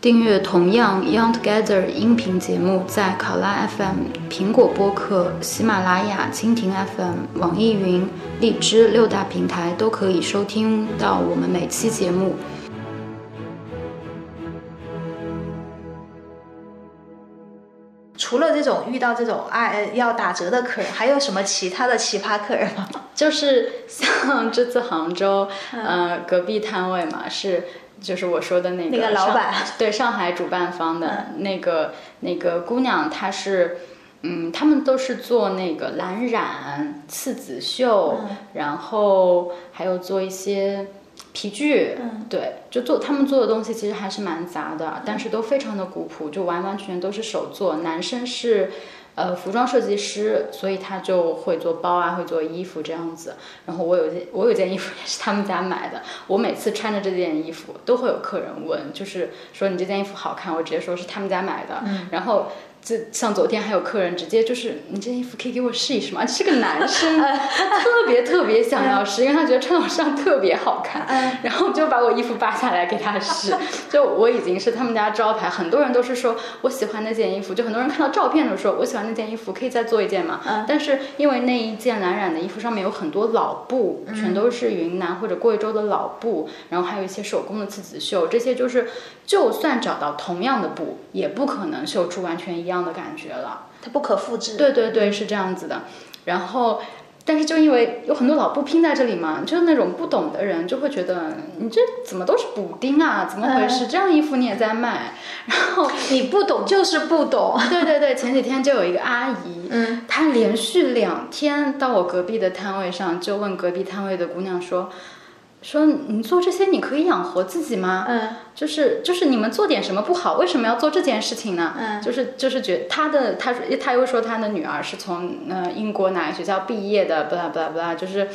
订阅同样 Young Together 音频节目，在考拉 FM、苹果播客、喜马拉雅、蜻蜓 FM、网易云、荔枝六大平台都可以收听到我们每期节目。除了这种遇到这种爱要打折的客人，还有什么其他的奇葩客人吗？就是像这次杭州，呃，隔壁摊位嘛，是就是我说的那个那个老板，对上海主办方的那个那个姑娘，她是，嗯，他们都是做那个蓝染、刺子绣，然后还有做一些。皮具，对，就做他们做的东西其实还是蛮杂的，但是都非常的古朴，就完完全全都是手做。男生是，呃，服装设计师，所以他就会做包啊，会做衣服这样子。然后我有件，我有件衣服也是他们家买的。我每次穿着这件衣服，都会有客人问，就是说你这件衣服好看，我直接说是他们家买的。然后。就像昨天还有客人直接就是你这件衣服可以给我试一试吗？是个男生，他特别特别想要试，因为他觉得穿我身上特别好看，然后就把我衣服扒下来给他试。就我已经是他们家招牌，很多人都是说我喜欢那件衣服，就很多人看到照片都说我喜欢那件衣服，可以再做一件吗？但是因为那一件蓝染的衣服上面有很多老布，全都是云南或者贵州的老布，然后还有一些手工的刺子绣，这些就是就算找到同样的布，也不可能绣出完全一。一样的感觉了，它不可复制。对对对，是这样子的。然后，但是就因为有很多老布拼在这里嘛，就是那种不懂的人就会觉得你这怎么都是补丁啊？怎么回事？这样衣服你也在卖？然后你不懂就是不懂。对对对，前几天就有一个阿姨，嗯，她连续两天到我隔壁的摊位上，就问隔壁摊位的姑娘说。说你做这些你可以养活自己吗？嗯，就是就是你们做点什么不好，为什么要做这件事情呢？嗯，就是就是觉他的他说他又说他的女儿是从呃英国哪个学校毕业的，不啦不啦不啦，就是。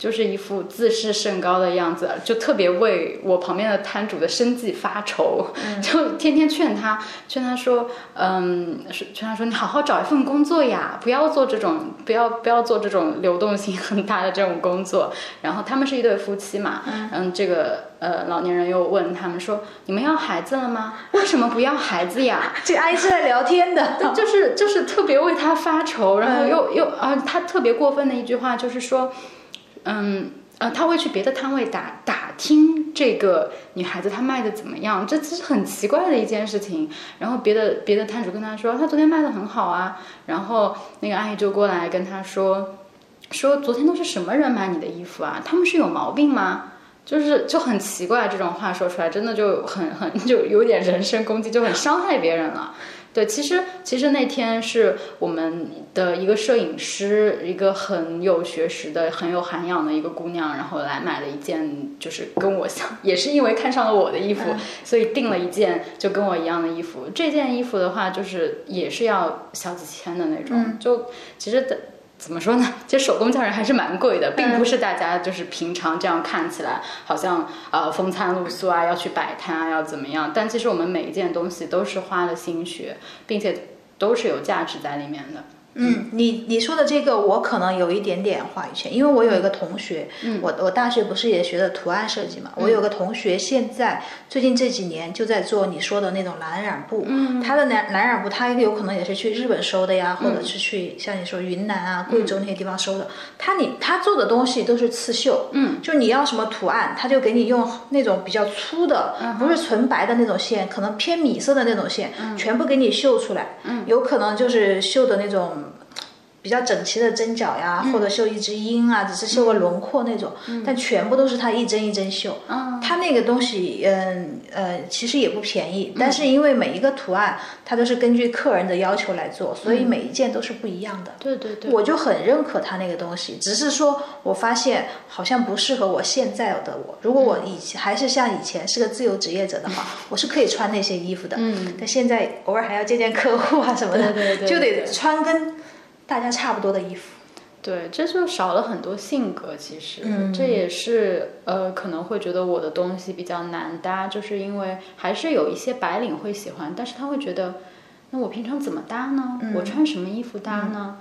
就是一副自视甚高的样子，就特别为我旁边的摊主的生计发愁，就天天劝他，劝他说，嗯，劝他说，你好好找一份工作呀，不要做这种，不要不要做这种流动性很大的这种工作。然后他们是一对夫妻嘛，嗯，这个呃老年人又问他们说，你们要孩子了吗？为什么不要孩子呀？这阿姨是来聊天的，就是就是特别为他发愁，然后又又啊，他特别过分的一句话就是说。嗯呃，他会去别的摊位打打听这个女孩子她卖的怎么样，这其实很奇怪的一件事情。然后别的别的摊主跟他说，他昨天卖的很好啊。然后那个阿姨就过来跟他说，说昨天都是什么人买你的衣服啊？他们是有毛病吗？就是就很奇怪，这种话说出来真的就很很就有点人身攻击，就很伤害别人了。对，其实其实那天是我们的一个摄影师，一个很有学识的、很有涵养的一个姑娘，然后来买了一件，就是跟我像，也是因为看上了我的衣服，所以订了一件就跟我一样的衣服。这件衣服的话，就是也是要小几千的那种，就其实的。怎么说呢？其实手工匠人还是蛮贵的，并不是大家就是平常这样看起来好像呃风餐露宿啊，要去摆摊啊，要怎么样？但其实我们每一件东西都是花了心血，并且都是有价值在里面的。嗯，你你说的这个我可能有一点点话语权，因为我有一个同学，我我大学不是也学的图案设计嘛，我有个同学现在最近这几年就在做你说的那种蓝染布，他的蓝蓝染布他有可能也是去日本收的呀，或者是去像你说云南啊、贵州那些地方收的，他你他做的东西都是刺绣，嗯，就你要什么图案，他就给你用那种比较粗的，不是纯白的那种线，可能偏米色的那种线，全部给你绣出来，嗯，有可能就是绣的那种。比较整齐的针脚呀，或者绣一只鹰啊，只是绣个轮廓那种，但全部都是他一针一针绣。他那个东西，嗯呃，其实也不便宜，但是因为每一个图案，他都是根据客人的要求来做，所以每一件都是不一样的。对对对，我就很认可他那个东西，只是说我发现好像不适合我现在的我。如果我以前还是像以前是个自由职业者的话，我是可以穿那些衣服的。嗯，但现在偶尔还要见见客户啊什么的，就得穿跟。大家差不多的衣服，对，这就少了很多性格。其实，这也是呃，可能会觉得我的东西比较难搭，就是因为还是有一些白领会喜欢，但是他会觉得，那我平常怎么搭呢？我穿什么衣服搭呢？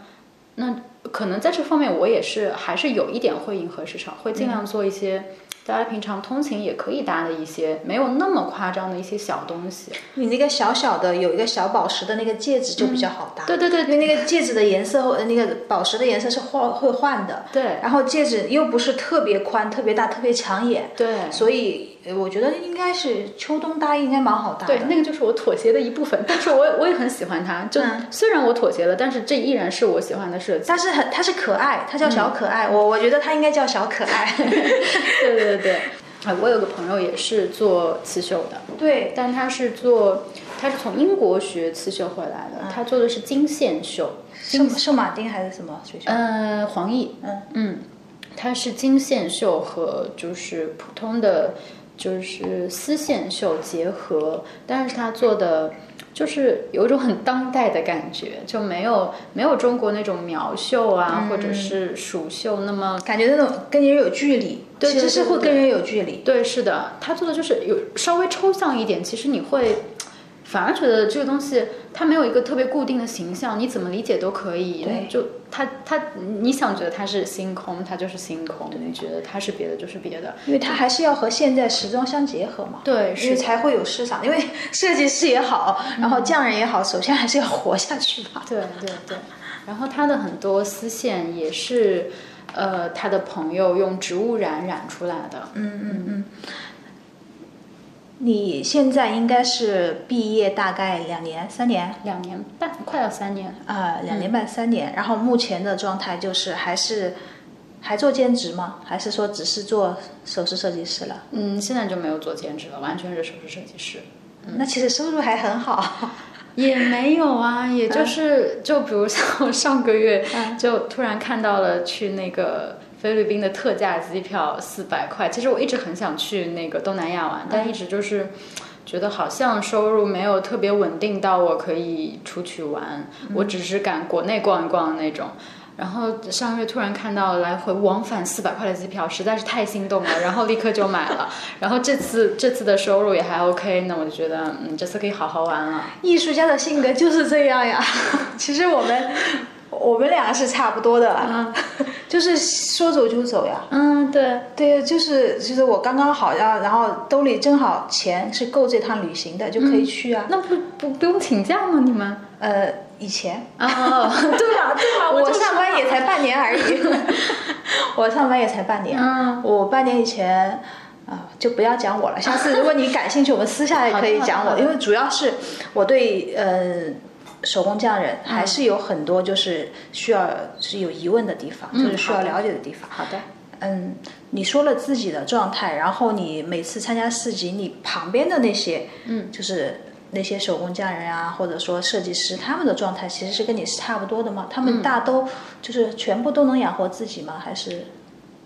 那可能在这方面，我也是还是有一点会迎合市场，会尽量做一些大家平常通勤也可以搭的一些没有那么夸张的一些小东西。你那个小小的有一个小宝石的那个戒指就比较好搭。对对对，因为那个戒指的颜色和那个宝石的颜色是换会换的。对。然后戒指又不是特别宽、特别大、特别抢眼。对。所以我觉得应该是秋冬搭应该蛮好搭的。对，那个就是我妥协的一部分，但是我我也很喜欢它。就虽然我妥协了，但是这依然是我喜欢的设计。但是很，它是可爱，它叫小可爱。我我觉得它应该叫小可爱。对对对。啊，我有个朋友也是做刺绣的，对，但他是做，他是从英国学刺绣回来的，他做的是金线绣，圣圣马丁还是什么学校？呃，黄奕，嗯嗯，他是金线绣和就是普通的就是丝线绣结合，但是他做的。就是有一种很当代的感觉，就没有没有中国那种苗绣啊，或者是蜀绣那么感觉那种跟人有距离，对，其实是会跟人有距离。对，是的，他做的就是有稍微抽象一点，其实你会。反而觉得这个东西它没有一个特别固定的形象，你怎么理解都可以。对，就它它你想觉得它是星空，它就是星空；你觉得它是别的，就是别的。因为它还是要和现在时装相结合嘛。对，因为才会有市场。因为设计师也好，然后匠人也好，首先还是要活下去吧。对对对。然后他的很多丝线也是，呃，他的朋友用植物染染出来的。嗯嗯嗯。你现在应该是毕业大概两年、三年，两年半，快要三年啊，两年半、三年。然后目前的状态就是还是还做兼职吗？还是说只是做首饰设计师了？嗯，现在就没有做兼职了，完全是首饰设计师。那其实收入还很好，也没有啊，也就是就比如像我上个月就突然看到了去那个。菲律宾的特价机票四百块，其实我一直很想去那个东南亚玩，但一直就是觉得好像收入没有特别稳定到我可以出去玩，我只是赶国内逛一逛的那种。然后上个月突然看到来回往返四百块的机票，实在是太心动了，然后立刻就买了。然后这次这次的收入也还 OK，那我就觉得嗯，这次可以好好玩了。艺术家的性格就是这样呀，其实我们。我们两个是差不多的，啊，就是说走就走呀。嗯，对，对，就是就是我刚刚好要，然后兜里正好钱是够这趟旅行的，就可以去啊。那不不不用请假吗？你们？呃，以前 啊，对吧？对吧？我上班也才半年而已，我上班也才半年。嗯，我半年以前啊，就不要讲我了。下次如果你感兴趣，我们私下也可以讲我，因为主要是我对呃。手工匠人还是有很多就是需要是有疑问的地方，就是需要了解的地方。好的，嗯，你说了自己的状态，然后你每次参加市集，你旁边的那些，嗯，就是那些手工匠人啊，或者说设计师，他们的状态其实是跟你是差不多的吗？他们大都就是全部都能养活自己吗？还是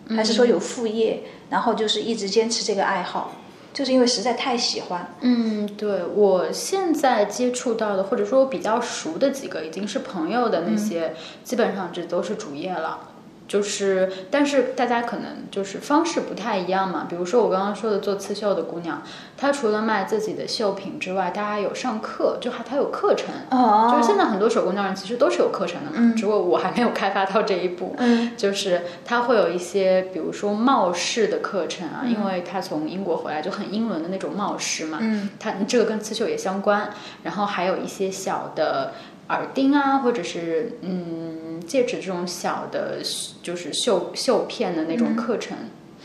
还是说有副业，然后就是一直坚持这个爱好？就是因为实在太喜欢。嗯，对我现在接触到的，或者说我比较熟的几个，已经是朋友的那些，基本上这都是主业了。就是，但是大家可能就是方式不太一样嘛。比如说我刚刚说的做刺绣的姑娘，她除了卖自己的绣品之外，她还有上课，就还她有课程。哦。就是现在很多手工匠人其实都是有课程的嘛，只不过我还没有开发到这一步。嗯。就是她会有一些，比如说帽饰的课程啊，因为她从英国回来就很英伦的那种帽饰嘛。嗯。她这个跟刺绣也相关，然后还有一些小的。耳钉啊，或者是嗯戒指这种小的，就是绣绣片的那种课程，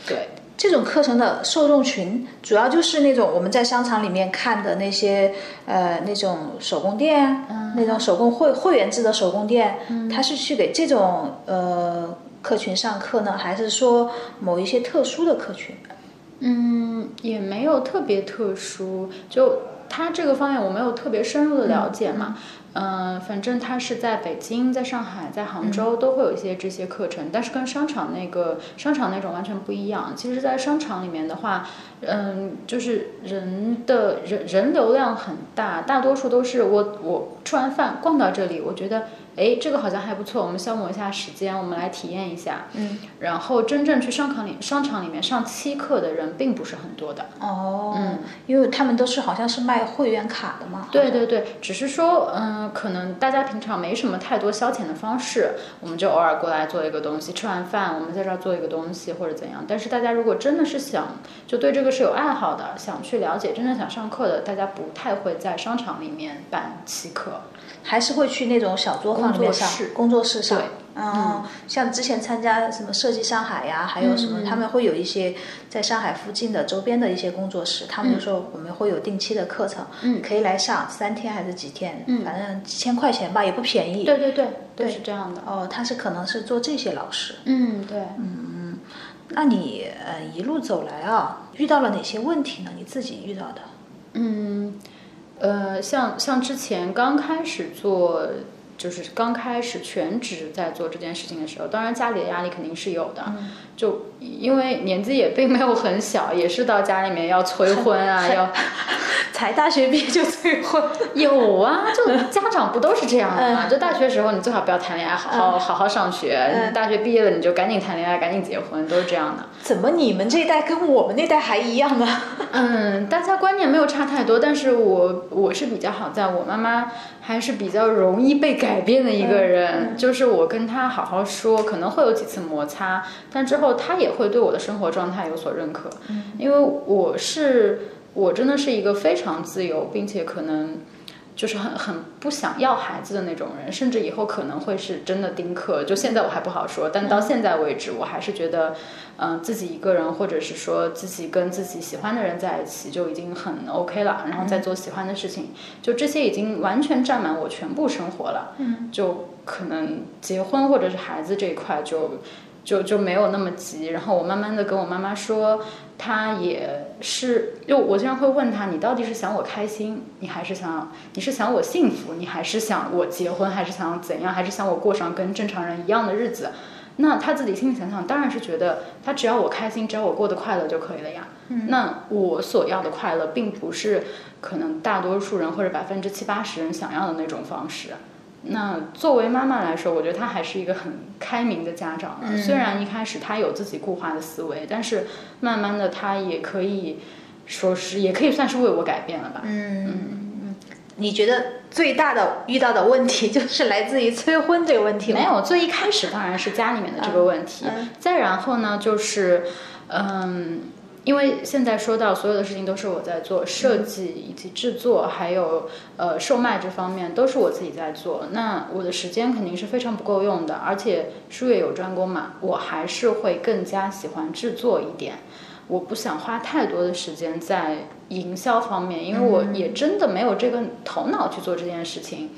对这种课程的受众群，主要就是那种我们在商场里面看的那些呃那种手工店，那种手工会会员制的手工店，它是去给这种呃客群上课呢，还是说某一些特殊的客群？嗯，也没有特别特殊，就它这个方面我没有特别深入的了解嘛。嗯，反正他是在北京、在上海、在杭州都会有一些这些课程，但是跟商场那个商场那种完全不一样。其实，在商场里面的话，嗯，就是人的人人流量很大，大多数都是我我吃完饭逛到这里，我觉得。哎，这个好像还不错，我们消磨一下时间，我们来体验一下。嗯，然后真正去商场里商场里面上期课的人并不是很多的。哦，嗯，因为他们都是好像是卖会员卡的嘛。对对对，只是说，嗯，可能大家平常没什么太多消遣的方式，我们就偶尔过来做一个东西，吃完饭我们在这儿做一个东西或者怎样。但是大家如果真的是想，就对这个是有爱好的，想去了解，真正想上课的，大家不太会在商场里面办期课。还是会去那种小作坊工作室工作室上对。嗯，像之前参加什么设计上海呀，还有什么，他们会有一些在上海附近的周边的一些工作室，他们就说我们会有定期的课程，嗯可以来上三天还是几天，嗯反正几千块钱吧，也不便宜。对对对，对是这样的。哦，他是可能是做这些老师。嗯，对。嗯那你呃一路走来啊，遇到了哪些问题呢？你自己遇到的？嗯，呃，像像之前刚开始做，就是刚开始全职在做这件事情的时候，当然家里的压力肯定是有的。就因为年纪也并没有很小，也是到家里面要催婚啊，要 才大学毕业就催婚，有啊，就家长不都是这样的吗？就大学时候你最好不要谈恋爱，好好好好上学。大学毕业了你就赶紧谈恋爱，赶紧结婚，都是这样的。怎么你们这一代跟我们那代还一样呢？嗯，大家观念没有差太多，但是我我是比较好在，我妈妈还是比较容易被改变的一个人，就是我跟他好好说，可能会有几次摩擦，但之后他也会对我的生活状态有所认可，因为我是我真的是一个非常自由，并且可能。就是很很不想要孩子的那种人，甚至以后可能会是真的丁克。就现在我还不好说，但到现在为止，我还是觉得，嗯、自己一个人，或者是说自己跟自己喜欢的人在一起就已经很 OK 了，然后再做喜欢的事情，就这些已经完全占满我全部生活了。嗯，就可能结婚或者是孩子这一块就就就没有那么急。然后我慢慢的跟我妈妈说，她也是，就我经常会问她，你到底是想我开心，你还是想你是想我幸福，你还是想我结婚，还是想怎样，还是想我过上跟正常人一样的日子？那她自己心里想想，当然是觉得她只要我开心，只要我过得快乐就可以了呀。那我所要的快乐，并不是可能大多数人或者百分之七八十人想要的那种方式。那作为妈妈来说，我觉得她还是一个很开明的家长了。虽然一开始她有自己固化的思维，但是慢慢的她也可以说是，也可以算是为我改变了吧。嗯嗯嗯，你觉得最大的遇到的问题 就是来自于催婚这个问题吗？没有，最一开始当然是家里面的这个问题，嗯再然后呢，就是，嗯，因为现在说到所有的事情都是我在做，设计以及制作，还有呃售卖这方面都是我自己在做，那我的时间肯定是非常不够用的，而且术业有专攻嘛，我还是会更加喜欢制作一点。我不想花太多的时间在营销方面，因为我也真的没有这个头脑去做这件事情。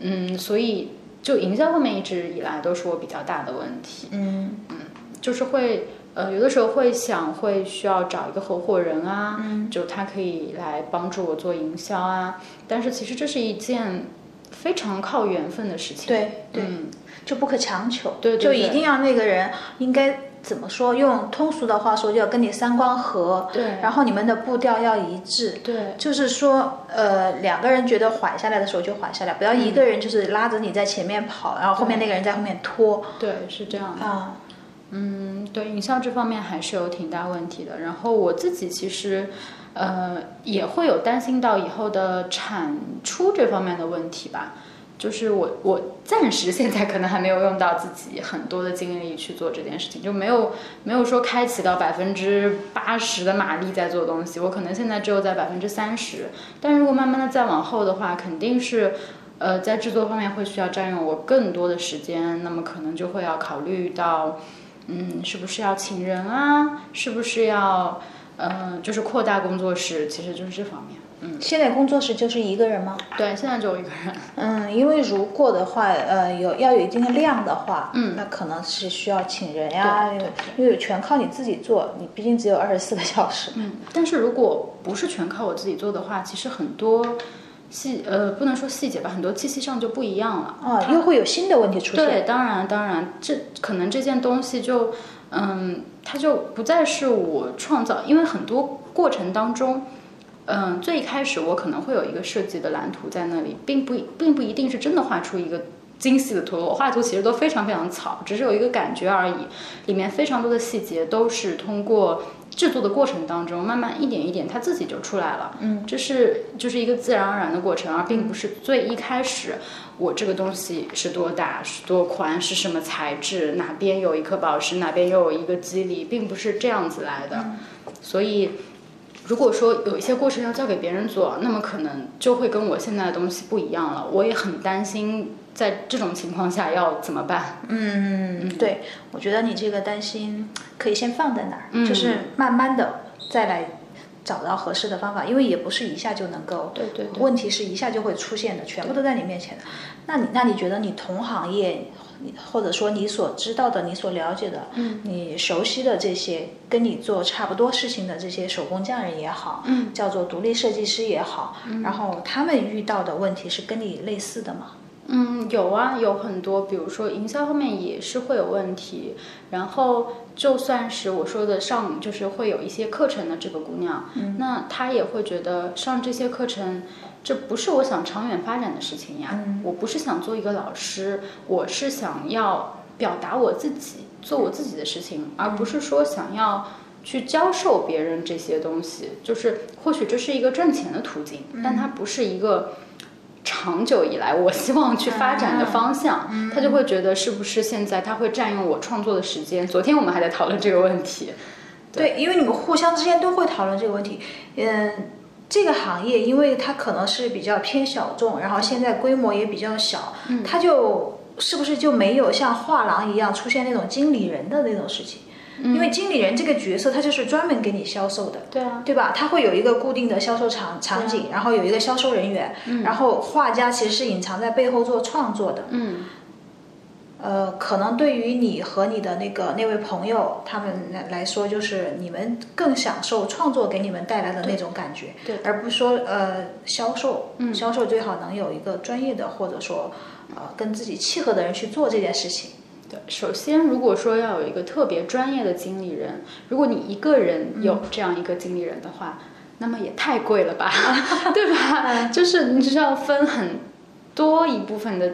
嗯，所以就营销方面一直以来都是我比较大的问题。嗯嗯就是会呃，有的时候会想会需要找一个合伙人啊，就他可以来帮助我做营销啊。但是其实这是一件非常靠缘分的事情。对对，嗯就不可强求，对对对就一定要那个人应该怎么说？用通俗的话说，就要跟你三观合，对然后你们的步调要一致。对就是说，呃，两个人觉得缓下来的时候就缓下来，不要一个人就是拉着你在前面跑，然后后面那个人在后面拖对，是这样的。啊。嗯，嗯对，营销这方面还是有挺大问题的。然后我自己其实，呃，也会有担心到以后的产出这方面的问题吧。就是我我暂时现在可能还没有用到自己很多的精力去做这件事情，就没有没有说开启到百分之八十的马力在做东西。我可能现在只有在百分之三十，但如果慢慢的再往后的话，肯定是。呃，在制作方面会需要占用我更多的时间，那么可能就会要考虑到，嗯，是不是要请人啊？是不是要，呃，就是扩大工作室？其实就是这方面。嗯，现在工作室就是一个人吗？对，现在就我一个人。嗯，因为如果的话，呃，有要有一定的量的话，嗯那可能是需要请人呀，因为因为全靠你自己做，你毕竟只有二十四个小时。嗯，但是如果不是全靠我自己做的话，其实很多细呃不能说细节吧，很多气息上就不一样了。啊，又会有新的问题出现。对，当然当然，这可能这件东西就嗯，它就不再是我创造，因为很多过程当中。嗯，最一开始我可能会有一个设计的蓝图在那里，并不并不一定是真的画出一个精细的图，我画图其实都非常非常草，只是有一个感觉而已。里面非常多的细节都是通过制作的过程当中，慢慢一点一点，它自己就出来了。嗯，这是就是一个自然而然的过程，而并不是最一开始我这个东西是多大、是多宽、是什么材质，哪边有一颗宝石，哪边又有一个肌理，并不是这样子来的。所以。如果说有一些过程要交给别人做，那么可能就会跟我现在的东西不一样了。我也很担心，在这种情况下要怎么办？嗯，对，我觉得你这个担心可以先放在那儿，就是慢慢的再来找到合适的方法，因为也不是一下就能够。对对。问题是一下就会出现的，全部都在你面前的。那你那你觉得你同行业？或者说你所知道的、你所了解的、你熟悉的这些跟你做差不多事情的这些手工匠人也好，叫做独立设计师也好，然后他们遇到的问题是跟你类似的吗？嗯，有啊，有很多，比如说营销方面也是会有问题。然后就算是我说的上，就是会有一些课程的这个姑娘，那她也会觉得上这些课程。这不是我想长远发展的事情呀，我不是想做一个老师，我是想要表达我自己，做我自己的事情，而不是说想要去教授别人这些东西。就是或许这是一个赚钱的途径，但它不是一个长久以来我希望去发展的方向。他就会觉得是不是现在他会占用我创作的时间？昨天我们还在讨论这个问题。对，因为你们互相之间都会讨论这个问题，嗯。这个行业，因为它可能是比较偏小众，然后现在规模也比较小，它就是不是就没有像画廊一样出现那种经理人的那种事情？因为经理人这个角色，他就是专门给你销售的，对啊，对吧？他会有一个固定的销售场场景，然后有一个销售人员，然后画家其实是隐藏在背后做创作的，嗯。呃，可能对于你和你的那个那位朋友他们来来说，就是你们更享受创作给你们带来的那种感觉，对，而不是说呃销售，销售最好能有一个专业的或者说呃跟自己契合的人去做这件事情。对，首先如果说要有一个特别专业的经理人，如果你一个人有这样一个经理人的话，那么也太贵了吧，对吧？就是你是要分很多一部分的。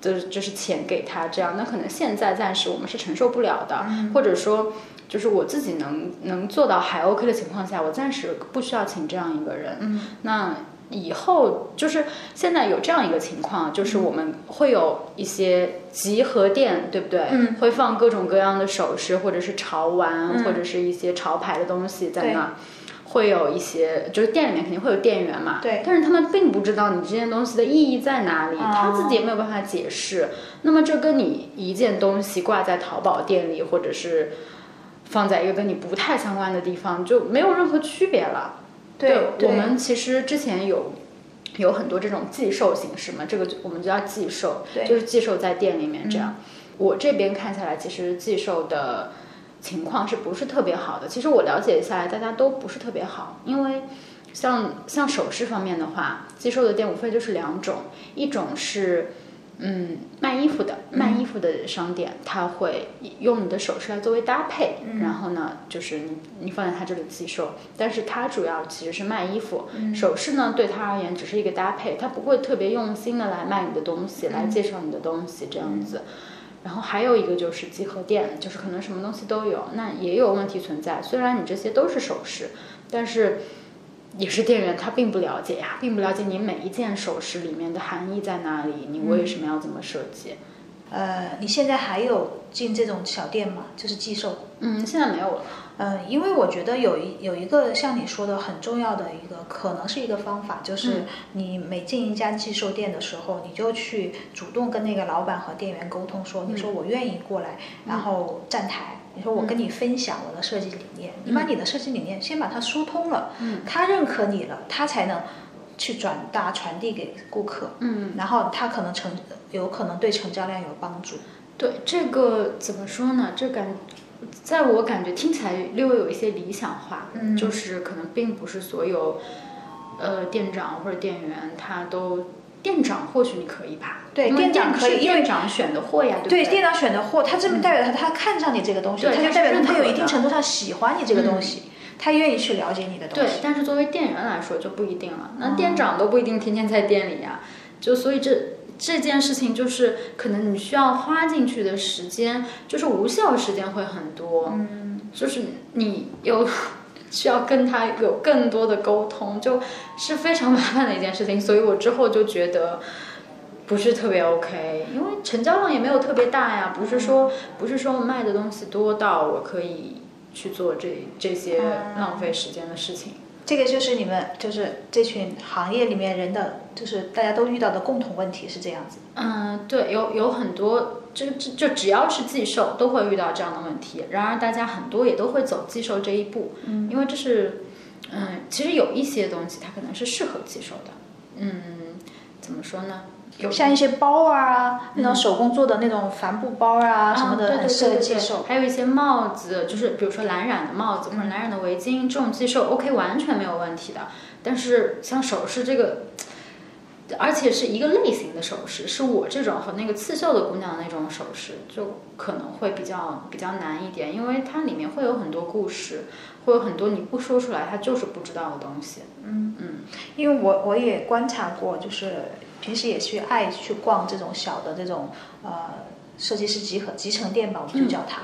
就是就是钱给他这样，那可能现在暂时我们是承受不了的，或者说就是我自己能能做到还 OK 的情况下，我暂时不需要请这样一个人。那以后就是现在有这样一个情况，就是我们会有一些集合店，对不对？会放各种各样的首饰，或者是潮玩，或者是一些潮牌的东西在那。会有一些，就是店里面肯定会有店员嘛，对，但是他们并不知道你这件东西的意义在哪里，他自己也没有办法解释。那么这跟你一件东西挂在淘宝店里，或者是放在一个跟你不太相关的地方，就没有任何区别了。对，我们其实之前有有很多这种寄售形式嘛，这个我们就叫寄售，就是寄售在店里面这样。我这边看下来，其实寄售的。情况是不是特别好的？其实我了解下来，大家都不是特别好。因为像像首饰方面的话，寄售的店无非就是两种，一种是嗯卖衣服的，卖衣服的商店，他会用你的首饰来作为搭配，然后呢，就是你你放在他这里寄售。但是他主要其实是卖衣服，首饰呢对他而言只是一个搭配，他不会特别用心的来卖你的东西，来介绍你的东西这样子。然后还有一个就是集合店，就是可能什么东西都有，那也有问题存在。虽然你这些都是首饰，但是也是店员他并不了解呀，并不了解你每一件首饰里面的含义在哪里，你为什么要这么设计？呃，你现在还有进这种小店吗？就是寄售？嗯，现在没有了。嗯，因为我觉得有一有一个像你说的很重要的一个，可能是一个方法，就是你每进一家寄售店的时候，你就去主动跟那个老板和店员沟通，说你说我愿意过来，然后站台，你说我跟你分享我的设计理念，你把你的设计理念先把它疏通了，他认可你了，他才能去转达传递给顾客，嗯，然后他可能成有可能对成交量有帮助。对这个怎么说呢？这感。在我感觉听起来略微有一些理想化，就是可能并不是所有，呃，店长或者店员他都，店长或许你可以吧？对，店长可以，因为店长选的货呀，对，店长选的货，他这么代表他，他看上你这个东西，他就代表他有一定程度上喜欢你这个东西，他愿意去了解你的东西。对，但是作为店员来说就不一定了，那店长都不一定天天在店里呀，就所以这。这件事情就是可能你需要花进去的时间，就是无效时间会很多，嗯，就是你有需要跟他有更多的沟通，就是非常麻烦的一件事情。所以我之后就觉得不是特别 OK，因为成交量也没有特别大呀，不是说不是说卖的东西多到我可以去做这这些浪费时间的事情。这个就是你们就是这群行业里面人的，就是大家都遇到的共同问题是这样子。嗯，对，有有很多，就就就只要是寄售都会遇到这样的问题。然而，大家很多也都会走寄售这一步，嗯，因为这是，嗯，其实有一些东西它可能是适合寄售的，嗯，怎么说呢？有像一些包啊，那种手工做的那种帆布包啊什么的，很对对适合对对。还有一些帽子，就是比如说蓝染的帽子或者蓝染的围巾，这种寄售 OK 完全没有问题的。但是像首饰这个，而且是一个类型的首饰，是我这种和那个刺绣的姑娘那种首饰，就可能会比较比较难一点，因为它里面会有很多故事，会有很多你不说出来，它就是不知道的东西。嗯嗯，因为我我也观察过，就是平时也去爱去逛这种小的这种呃设计师集合集成店吧，我们就叫它。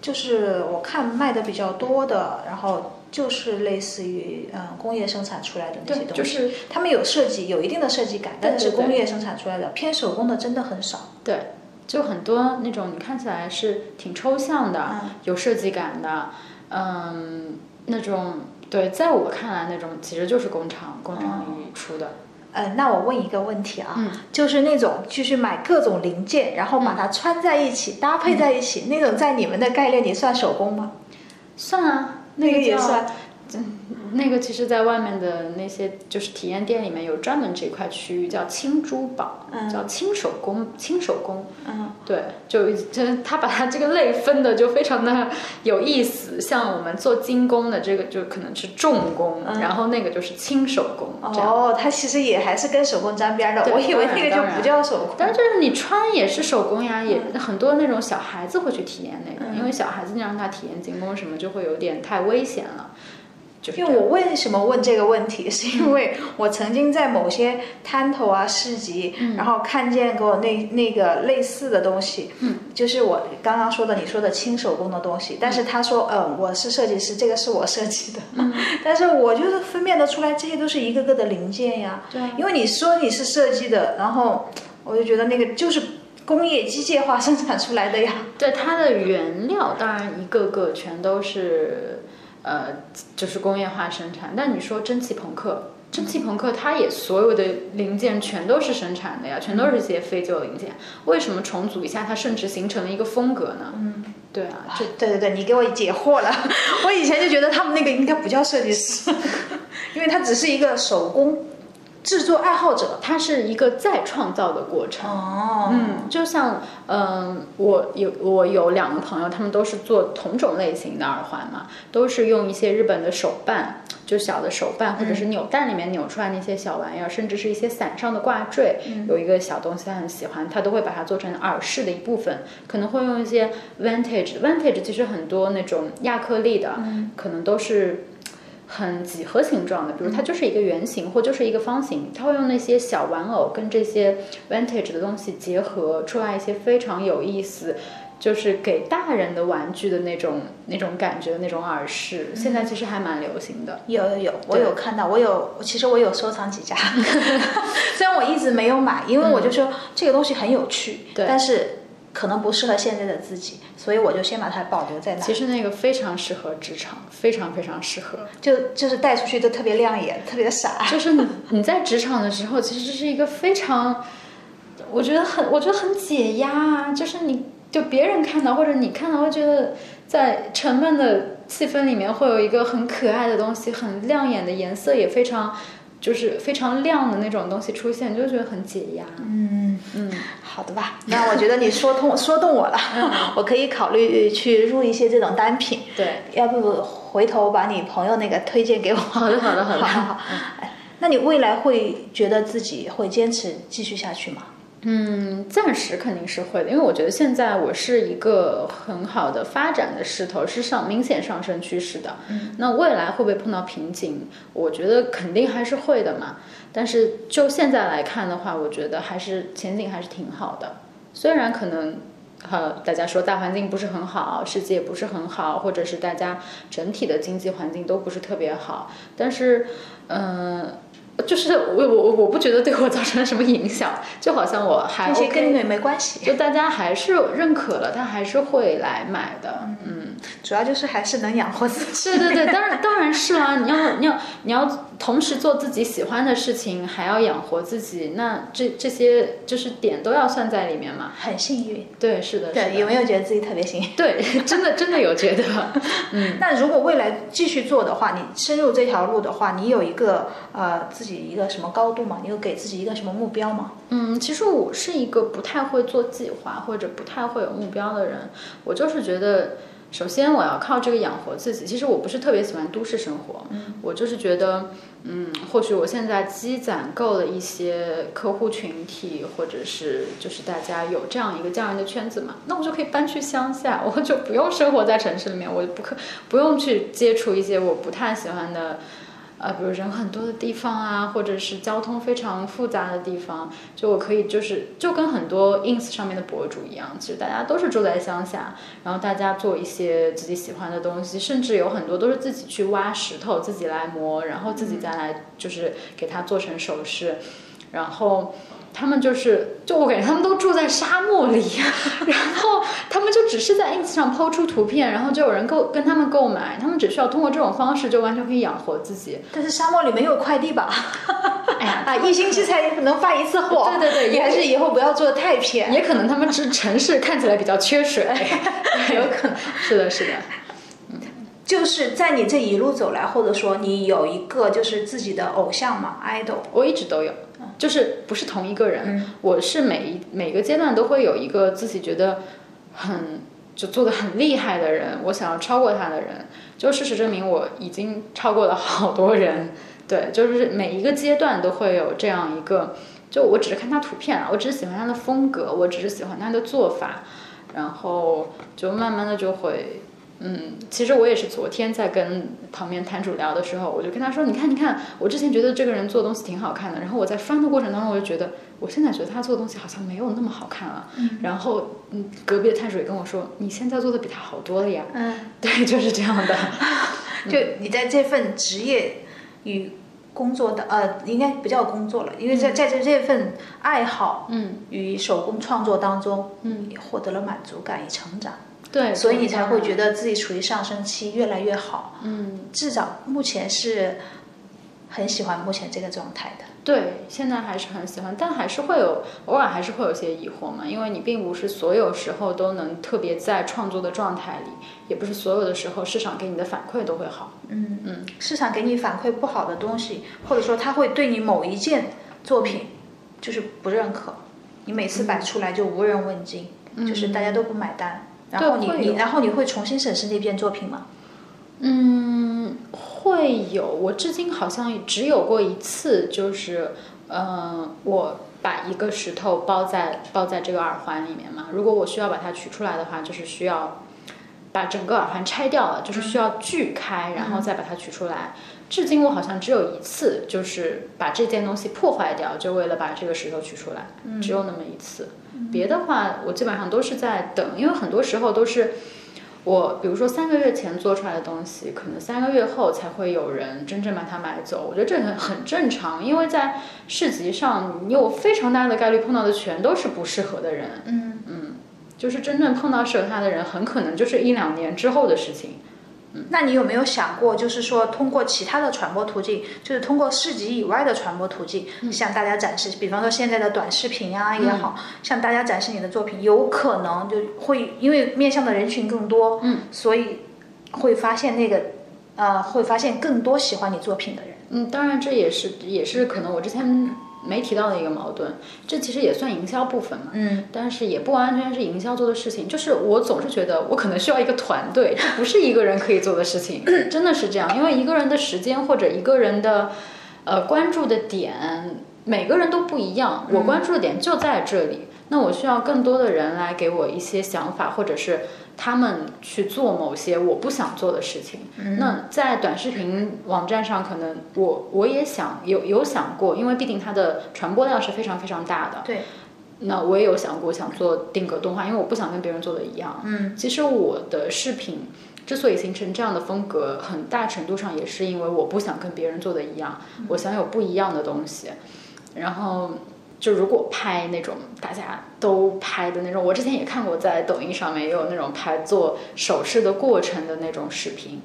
就是我看卖的比较多的，然后就是类似于嗯工业生产出来的那些，东西，就是他们有设计，有一定的设计感，但是工业生产出来的偏手工的真的很少。对，就很多那种你看起来是挺抽象的，嗯有设计感的，嗯，那种对，在我看来那种其实就是工厂工厂里出的。呃，那我问一个问题啊，嗯就是那种就是买各种零件，然后把它穿在一起、搭配在一起，那种在你们的概念里算手工吗？算啊，那个个也算。那个其实，在外面的那些就是体验店里面有专门这块区域叫轻珠宝，嗯叫轻手工，轻手工。嗯，对，就就他把它这个类分的就非常的有意思。像我们做精工的这个就可能是重工，嗯然后那个就是轻手工，哦，它其实也还是跟手工沾边儿的，我以为那个就不叫手工。但是就是你穿也是手工呀，也很多那种小孩子会去体验那个，嗯因为小孩子你让他体验精工什么，就会有点太危险了。就是因为我为什么问这个问题，是因为我曾经在某些摊头啊、市集，嗯。然后看见过那那个类似的东西，嗯，就是我刚刚说的你说的轻手工的东西，但是他说，嗯，我是设计师，这个是我设计的，嗯。但是我就是分辨得出来，这些都是一个个的零件呀，对啊。因为你说你是设计的，然后我就觉得那个就是工业机械化生产出来的呀，对它的原料，当然一个个全都是，呃，就是工业化生产。但你说蒸汽朋克，蒸汽朋克它也所有的零件全都是生产的呀，全都是一些废旧零件。为什么重组一下，它甚至形成了一个风格呢？嗯，对啊，这对对对，你给我解惑了。我以前就觉得他们那个应该不叫设计师，因为它只是一个手工制作爱好者。它是一个再创造的过程。哦，嗯，就像嗯、我有我有两个朋友，他们都是做同种类型的耳环嘛，都是用一些日本的手办，就小的手办或者是扭蛋里面扭出来那些小玩意儿，甚至是一些伞上的挂坠，有一个小东西他很喜欢，他都会把它做成耳饰的一部分，可能会用一些 vintage vintage，其实很多那种亚克力的，可能都是。很几何形状的，比如它就是一个圆形或就是一个方形，它会用那些小玩偶跟这些 vintage 的东西结合出来一些非常有意思，就是给大人的玩具的那种那种感觉的那种耳饰，现在其实还蛮流行的。有有有，我有看到，我有，其实我有收藏几家，虽然我一直没有买，因为我就说这个东西很有趣，对。但是可能不适合现在的自己，所以我就先把它保留在那其。实那个非常适合职场，非常非常适合。就就是带出去都特别亮眼，特别傻。就是你你在职场的时候，其实这是一个非常，我觉得很我觉得很解压啊。就是你就别人看到或者你看到，会觉得在沉闷的气氛里面会有一个很可爱的东西，很亮眼的颜色，也非常就是非常亮的那种东西出现，你就觉得很解压。嗯，嗯，好的吧，那我觉得你说通 说动我了，我可以考虑去入一些这种单品。对，要不回头把你朋友那个推荐给我。好的好的好的好好 好。哎那你未来会觉得自己会坚持继续下去吗？嗯，暂时肯定是会的，因为我觉得现在我是一个很好的发展的势头，是上明显上升趋势的。嗯，那未来会不会碰到瓶颈？我觉得肯定还是会的嘛。但是就现在来看的话，我觉得还是前景还是挺好的。虽然可能，呃，大家说大环境不是很好，世界不是很好，或者是大家整体的经济环境都不是特别好，但是，嗯。就是我我我不觉得对我造成了什么影响，就好像我还 OK，跟你没关系，就大家还是认可了，他还是会来买的，嗯，主要就是还是能养活自己。对对对，当然当然是啦，你要你要你要同时做自己喜欢的事情，还要养活自己，那这这些就是点都要算在里面嘛。很幸运，对，是的，对，有没有觉得自己特别幸运？对，真的真的有觉得，嗯。那如果未来继续做的话，你深入这条路的话，你有一个呃自己一个什么高度吗？你有给自己一个什么目标吗？嗯，其实我是一个不太会做计划或者不太会有目标的人。我就是觉得，首先我要靠这个养活自己。其实我不是特别喜欢都市生活，我就是觉得，嗯，或许我现在积攒够了一些客户群体，或者是就是大家有这样一个这样一个圈子嘛，那我就可以搬去乡下，我就不用生活在城市里面，我就不可不用去接触一些我不太喜欢的。呃，比如人很多的地方啊，或者是交通非常复杂的地方，就我可以就是就跟很多 ins 上面的博主一样，其实大家都是住在乡下，然后大家做一些自己喜欢的东西，甚至有很多都是自己去挖石头，自己来磨，然后自己再来就是给它做成首饰，然后。他们就是，就我感觉他们都住在沙漠里，然后他们就只是在 ins 上抛出图片，然后就有人购跟他们购买，他们只需要通过这种方式就完全可以养活自己。但是沙漠里没有快递吧？哎呀，啊，一星期才能发一次货。对对对，也还是以后不要做的太偏。也可能他们这城市看起来比较缺水，有可能是的，是的。就是在你这一路走来，或者说你有一个就是自己的偶像嘛，idol，我一直都有。就是不是同一个人，我是每一每个阶段都会有一个自己觉得很就做的很厉害的人，我想要超过他的人。就事实证明，我已经超过了好多人。对，就是每一个阶段都会有这样一个，就我只是看他图片啊，我只是喜欢他的风格，我只是喜欢他的做法，然后就慢慢的就会。嗯，其实我也是昨天在跟旁边摊主聊的时候，我就跟他说：“你看，你看，我之前觉得这个人做东西挺好看的，然后我在翻的过程当中，我就觉得，我现在觉得他做的东西好像没有那么好看了。”然后，嗯，隔壁的摊主也跟我说：“你现在做的比他好多了呀。”嗯，对，就是这样的。就你在这份职业与工作的呃，应该不叫工作了，因为在在这这份爱好嗯与手工创作当中，嗯，获得了满足感与成长。对，所以你才会觉得自己处于上升期，越来越好。嗯，至少目前是很喜欢目前这个状态的。对，现在还是很喜欢，但还是会有偶尔还是会有些疑惑嘛，因为你并不是所有时候都能特别在创作的状态里，也不是所有的时候市场给你的反馈都会好。嗯嗯，市场给你反馈不好的东西，或者说他会对你某一件作品就是不认可，你每次摆出来就无人问津，就是大家都不买单。然后你你然后你会重新审视那篇作品吗？嗯，会有。我至今好像只有过一次，就是，呃，我把一个石头包在包在这个耳环里面嘛。如果我需要把它取出来的话，就是需要把整个耳环拆掉了，就是需要锯开，然后再把它取出来。至今我好像只有一次，就是把这件东西破坏掉，就为了把这个石头取出来，只有那么一次。别的话，我基本上都是在等，因为很多时候都是我，比如说三个月前做出来的东西，可能三个月后才会有人真正把它买走。我觉得这很很正常，因为在市集上，你有非常大的概率碰到的全都是不适合的人。嗯嗯，就是真正碰到适合他的人，很可能就是一两年之后的事情。那你有没有想过，就是说通过其他的传播途径，就是通过市集以外的传播途径，向大家展示，比方说现在的短视频啊也好，向大家展示你的作品，有可能就会因为面向的人群更多，嗯，所以会发现那个，呃，会发现更多喜欢你作品的人。嗯，当然这也是也是可能我之前。没提到的一个矛盾，这其实也算营销部分嘛。嗯，但是也不完全是营销做的事情。就是我总是觉得我可能需要一个团队，这不是一个人可以做的事情，真的是这样。因为一个人的时间或者一个人的呃关注的点，每个人都不一样，我关注的点就在这里。那我需要更多的人来给我一些想法，或者是他们去做某些我不想做的事情。那在短视频网站上，可能我我也想有有想过，因为毕竟它的传播量是非常非常大的。对。那我也有想过想做定格动画，因为我不想跟别人做的一样。嗯。其实我的视频之所以形成这样的风格，很大程度上也是因为我不想跟别人做的一样，我想有不一样的东西。然后。就如果拍那种大家都拍的那种，我之前也看过，在抖音上面也有那种拍做首饰的过程的那种视频。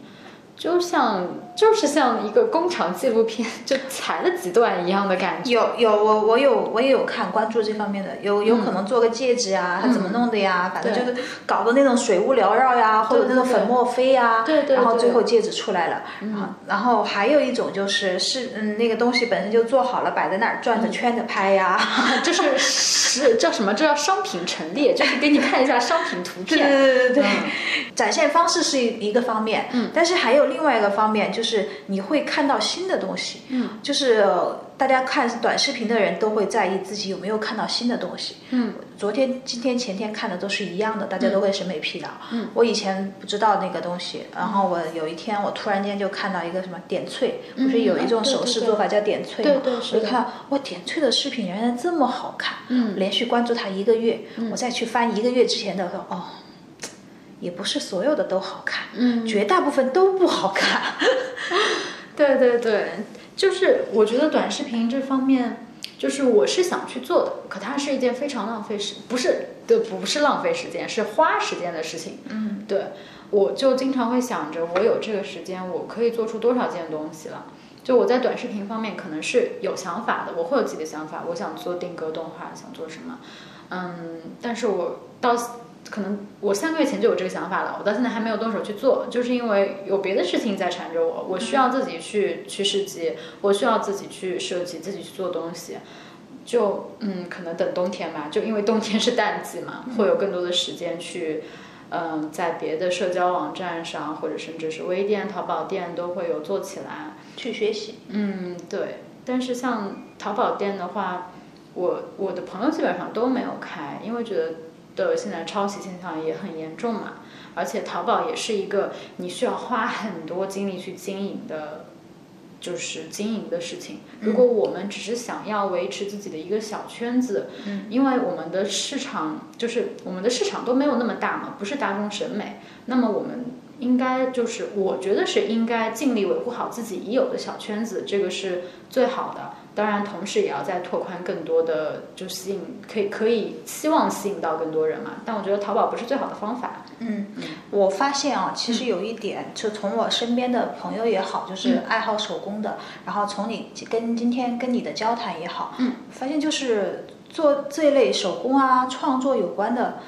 就像就是像一个工厂纪录片，就裁了几段一样的感觉。有有我我有我也有看关注这方面的，有有可能做个戒指呀，他怎么弄的呀？反正就是搞的那种水雾缭绕呀，或者那种粉末飞呀，对对。然后最后戒指出来了。嗯。然后还有一种就是是嗯那个东西本身就做好了摆在那儿转着圈着拍呀，就是是叫什么？这叫商品陈列，就是给你看一下商品图片。对对对对对。展现方式是一一个方面，嗯，但是还有。另外一个方面就是你会看到新的东西，嗯，就是大家看短视频的人都会在意自己有没有看到新的东西，嗯，昨天、今天、前天看的都是一样的，大家都会审美疲劳，嗯，我以前不知道那个东西，然后我有一天我突然间就看到一个什么点翠，不是有一种首饰做法叫点翠吗？对对，我就看哇，点翠的视频原来这么好看，嗯，连续关注他一个月，我再去翻一个月之前的说哦。也不是所有的都好看，嗯，绝大部分都不好看。对对对，就是我觉得短视频这方面，就是我是想去做的，可它是一件非常浪费时，不是对，不是浪费时间，是花时间的事情。嗯，对，我就经常会想着，我有这个时间，我可以做出多少件东西了。就我在短视频方面可能是有想法的，我会有自己的想法，我想做定格动画，想做什么，嗯，但是我到。可能我三个月前就有这个想法了，我到现在还没有动手去做，就是因为有别的事情在缠着我，我需要自己去去试机，我需要自己去设计，自己去做东西。就嗯，可能等冬天吧，就因为冬天是淡季嘛，会有更多的时间去，嗯，在别的社交网站上，或者甚至是微店、淘宝店都会有做起来去学习。嗯，对。但是像淘宝店的话，我我的朋友基本上都没有开，因为觉得。的现在抄袭现象也很严重嘛，而且淘宝也是一个你需要花很多精力去经营的，就是经营的事情。如果我们只是想要维持自己的一个小圈子，嗯，因为我们的市场就是我们的市场都没有那么大嘛，不是大众审美，那么我们应该就是我觉得是应该尽力维护好自己已有的小圈子，这个是最好的。当然，同时也要再拓宽更多的，就吸引可以可以希望吸引到更多人嘛。但我觉得淘宝不是最好的方法。嗯，我发现啊，其实有一点，就从我身边的朋友也好，就是爱好手工的，然后从你跟今天跟你的交谈也好，嗯，发现就是做这一类手工啊创作有关的，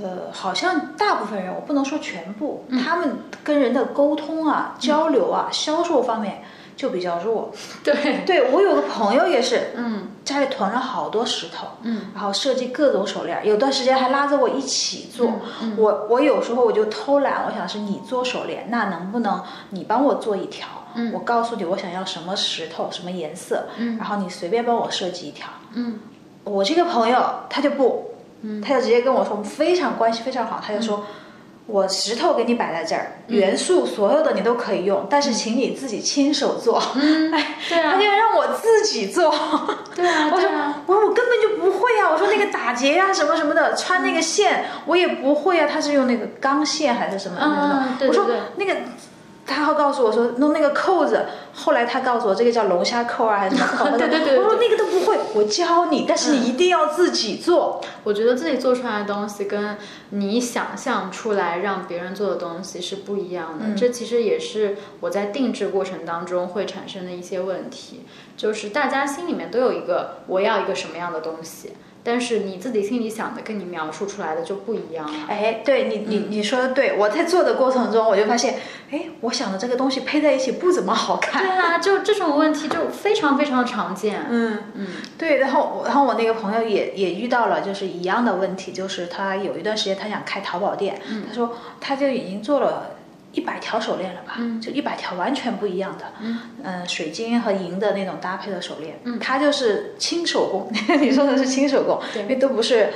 呃，好像大部分人，我不能说全部，他们跟人的沟通啊、交流啊、销售方面。就比较弱，对，对我有个朋友也是，嗯，家里囤了好多石头，嗯，然后设计各种手链，有段时间还拉着我一起做。嗯，我我有时候我就偷懒，我想是你做手链，那能不能你帮我做一条？嗯，我告诉你我想要什么石头，什么颜色，嗯，然后你随便帮我设计一条。嗯，我这个朋友他就不，嗯，他就直接跟我说，我们非常关系非常好，他就说。我石头给你摆在这儿，元素所有的你都可以用，但是请你自己亲手做。嗯，对啊，他就让我自己做。对啊，我说我说我根本就不会啊，我说那个打结呀什么什么的，穿那个线我也不会啊，他是用那个钢线还是什么？嗯，对对对。我说那个。他还告诉我说弄那个扣子，后来他告诉我这个叫龙虾扣啊还是什么 扣？对对对，我说那个都不会，我教你，但是你一定要自己做。我觉得自己做出来的东西跟你想象出来让别人做的东西是不一样的，这其实也是我在定制过程当中会产生的一些问题，就是大家心里面都有一个我要一个什么样的东西。但是你自己心里想的跟你描述出来的就不一样了。哎，对你，你你说的对。我在做的过程中，我就发现，哎，我想的这个东西配在一起不怎么好看。对啊，就这种问题就非常非常常见。嗯嗯，对。然后，然后我那个朋友也也遇到了就是一样的问题，就是他有一段时间他想开淘宝店，他说他就已经做了一百条手链了吧？嗯，就一百条完全不一样的，嗯，水晶和银的那种搭配的手链，嗯，它就是轻手工，你说的是轻手工，因为都不是。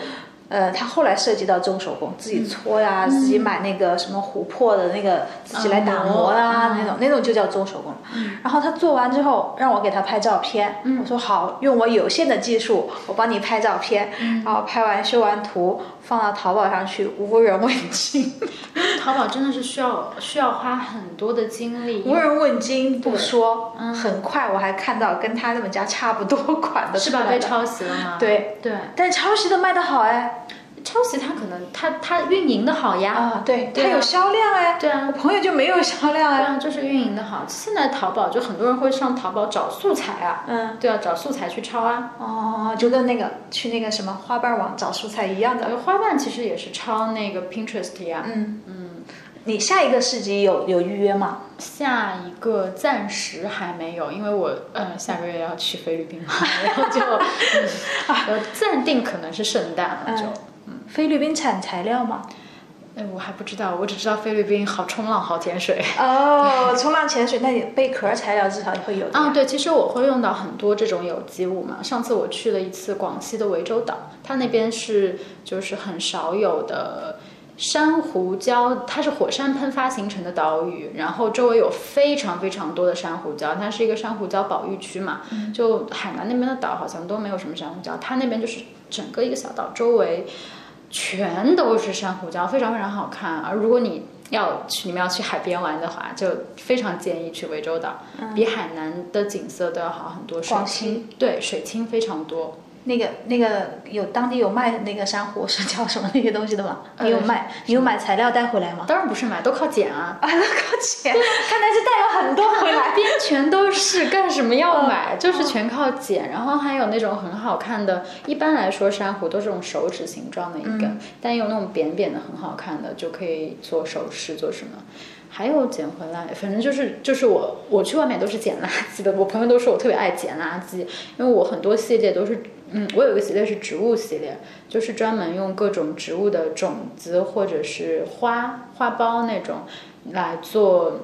呃，他后来涉及到重手工，自己搓呀，自己买那个什么琥珀的那个，自己来打磨啊，那种那种就叫重手工。然后他做完之后，让我给他拍照片，我说好，用我有限的技术，我帮你拍照片。然后拍完修完图，放到淘宝上去，无人问津。淘宝真的是需要需要花很多的精力。无人问津不说，很快我还看到跟他们家差不多款的，是吧？被抄袭了吗？对对，但抄袭的卖的好哎。抄袭它可能它它运营的好呀。啊，对，它有销量哎，对啊，我朋友就没有销量哎，对啊，就是运营的好。现在淘宝就很多人会上淘宝找素材啊，嗯，对啊，找素材去抄啊，哦，就跟那个去那个什么花瓣网找素材一样的。花瓣其实也是抄那个 Pinterest 呀，嗯。嗯。你下一个市集有有预约吗？下一个暂时还没有，因为我嗯下个月要去菲律宾嘛，然后就 呃暂定可能是圣诞了就。菲律宾产材料吗？哎，我还不知道，我只知道菲律宾好冲浪，好潜水。哦，冲浪潜水，那你贝壳材料至少会有。啊，对，其实我会用到很多这种有机物嘛。上次我去了一次广西的涠洲岛，它那边是就是很少有的珊瑚礁，它是火山喷发形成的岛屿，然后周围有非常非常多的珊瑚礁，它是一个珊瑚礁保育区嘛。就海南那边的岛好像都没有什么珊瑚礁，它那边就是整个一个小岛周围。全都是珊瑚礁，非常非常好看。而如果你要去，你们要去海边玩的话，就非常建议去涠洲岛，比海南的景色都要好很多。水清，对，水清非常多。那个那个有当地有卖那个珊瑚是叫什么那些东西的吗？你有卖？你有买材料带回来吗？当然不是买，都靠捡啊！啊，都靠捡！看来是带了很多回来。边全都是，干什么要买？就是全靠捡。然后还有那种很好看的，一般来说珊瑚都是这种手指形状的一根，但有那种扁扁的很好看的，就可以做首饰做什么。还有捡回来，反正就是就是我我去外面都是捡垃圾的。我朋友都说我特别爱捡垃圾，因为我很多系列都是。嗯，我有一个系列是植物系列，就是专门用各种植物的种子或者是花花苞那种来做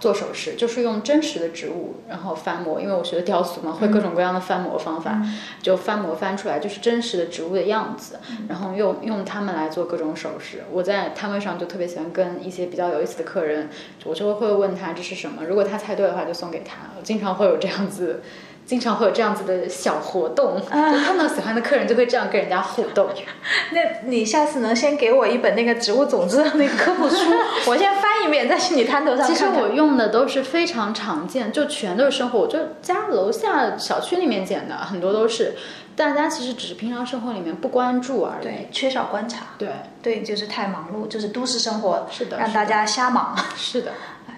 做首饰，就是用真实的植物，然后翻模，因为我学的雕塑嘛，会各种各样的翻模方法，就翻模翻出来就是真实的植物的样子，然后用用它们来做各种首饰。我在摊位上就特别喜欢跟一些比较有意思的客人，我就会问他这是什么，如果他猜对的话就送给他，我经常会有这样子。经常会有这样子的小活动，就看到喜欢的客人就会这样跟人家互动。那你下次能先给我一本那个植物种子的那个科普书，我先翻一遍再去你摊头上。其实我用的都是非常常见，就全都是生活，我就家楼下小区里面捡的，很多都是。大家其实只是平常生活里面不关注而已，对，缺少观察。对对，就是太忙碌，就是都市生活，是的，让大家瞎忙。是的。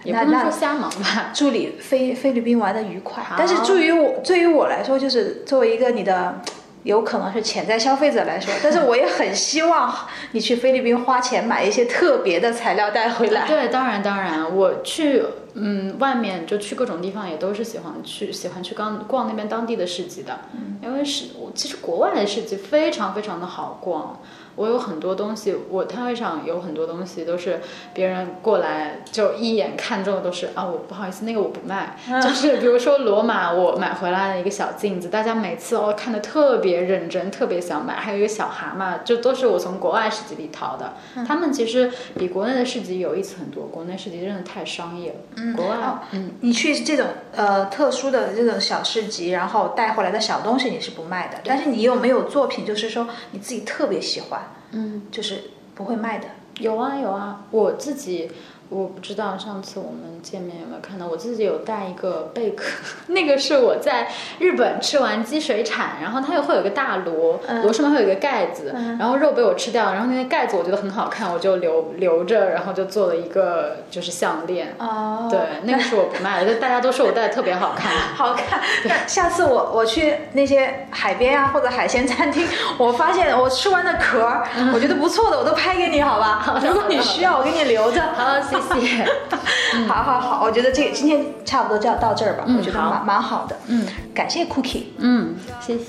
也不能说瞎忙吧。祝你菲菲律宾玩的愉快。但是，对于我，对于我来说，就是作为一个你的，有可能是潜在消费者来说，但是我也很希望你去菲律宾花钱买一些特别的材料带回来。对，当然当然，我去，嗯，外面就去各种地方，也都是喜欢去喜欢去刚逛那边当地的市集的，因为是我，其实国外的市集非常非常的好逛。我有很多东西，我摊位上有很多东西都是别人过来就一眼看中的都是啊，我不好意思，那个我不卖。就是比如说罗马，我买回来的一个小镜子，大家每次哦看的特别认真，特别想买。还有一个小蛤蟆，就都是我从国外市集里淘的。他们其实比国内的市集有意思很多，国内市集真的太商业了。嗯，国外，嗯，你去这种呃特殊的这种小市集，然后带回来的小东西你是不卖的，但是你有没有作品，就是说你自己特别喜欢？嗯，就是不会卖的。有啊有啊，我自己。我不知道上次我们见面有没有看到，我自己有带一个贝壳，那个是我在日本吃完积水产，然后它又会有个大螺，螺上面会有一个盖子，然后肉被我吃掉，然后那个盖子我觉得很好看，我就留留着，然后就做了一个就是项链。哦，对，那个是我不卖的，就大家都说我戴的特别好看。好看。下次我我去那些海边啊或者海鲜餐厅，我发现我吃完的壳，我觉得不错的，我都拍给你，好吧？如果你需要，我给你留着。好，谢。谢谢，好好好，我觉得这今天差不多就要到这儿吧，我觉得蛮蛮好的，嗯，感谢 Cookie，嗯，谢谢，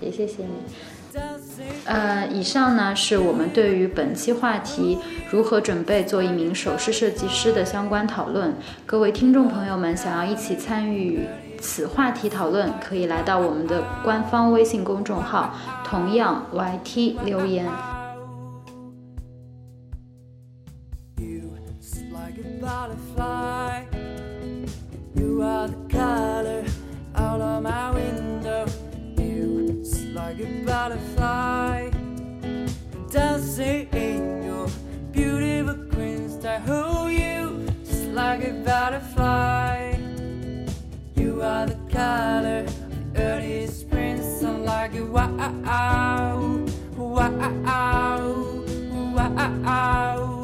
也谢谢你。呃，以上呢是我们对于本期话题如何准备做一名首饰设计师的相关讨论。各位听众朋友们，想要一起参与此话题讨论，可以来到我们的官方微信公众号，同样 YT 留言。fly. You are the color out of my window. You, it's like a butterfly, dancing in your beautiful green sky. Who you, just like a butterfly. You are the color of early spring sun, like a wow, wow, wow.